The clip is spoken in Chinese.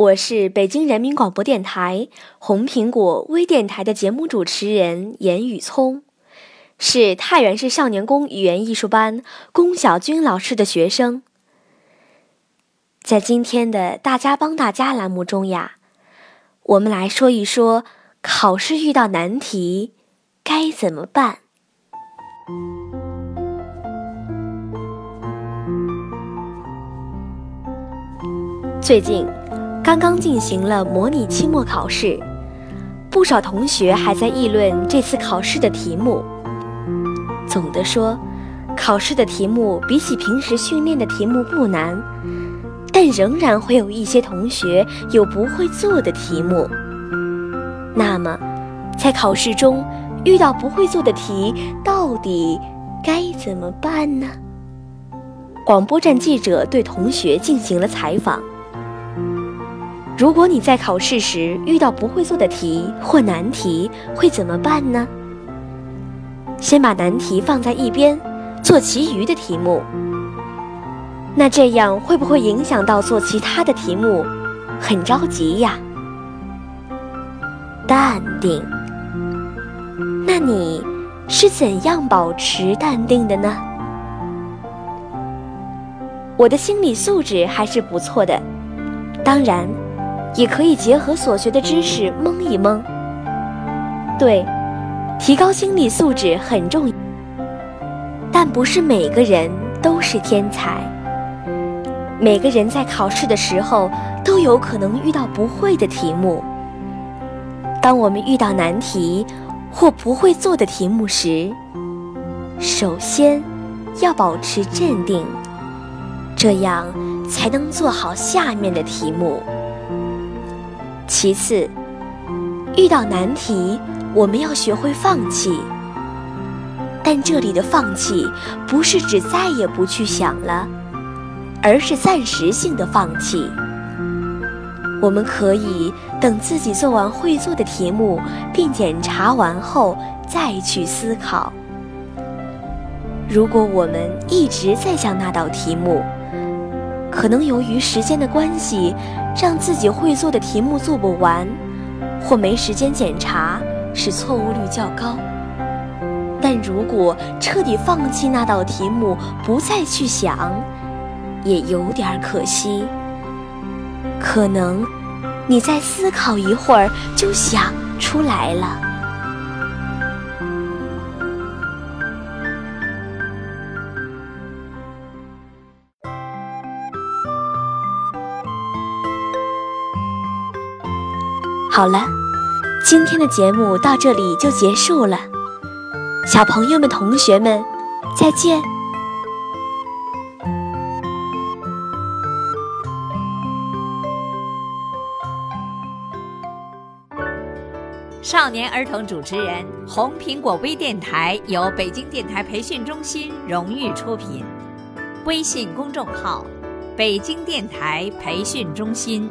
我是北京人民广播电台红苹果微电台的节目主持人严雨聪，是太原市少年宫语言艺术班龚小军老师的学生。在今天的“大家帮大家”栏目中呀，我们来说一说。考试遇到难题该怎么办？最近刚刚进行了模拟期末考试，不少同学还在议论这次考试的题目。总的说，考试的题目比起平时训练的题目不难，但仍然会有一些同学有不会做的题目。那么，在考试中遇到不会做的题，到底该怎么办呢？广播站记者对同学进行了采访。如果你在考试时遇到不会做的题或难题，会怎么办呢？先把难题放在一边，做其余的题目。那这样会不会影响到做其他的题目？很着急呀。淡定。那你是怎样保持淡定的呢？我的心理素质还是不错的，当然，也可以结合所学的知识蒙一蒙。对，提高心理素质很重要，但不是每个人都是天才。每个人在考试的时候都有可能遇到不会的题目。当我们遇到难题或不会做的题目时，首先要保持镇定，这样才能做好下面的题目。其次，遇到难题，我们要学会放弃。但这里的放弃不是指再也不去想了，而是暂时性的放弃。我们可以等自己做完会做的题目，并检查完后再去思考。如果我们一直在想那道题目，可能由于时间的关系，让自己会做的题目做不完，或没时间检查，使错误率较高。但如果彻底放弃那道题目，不再去想，也有点可惜。可能你再思考一会儿就想出来了。好了，今天的节目到这里就结束了，小朋友们、同学们，再见。少年儿童主持人，红苹果微电台由北京电台培训中心荣誉出品，微信公众号：北京电台培训中心。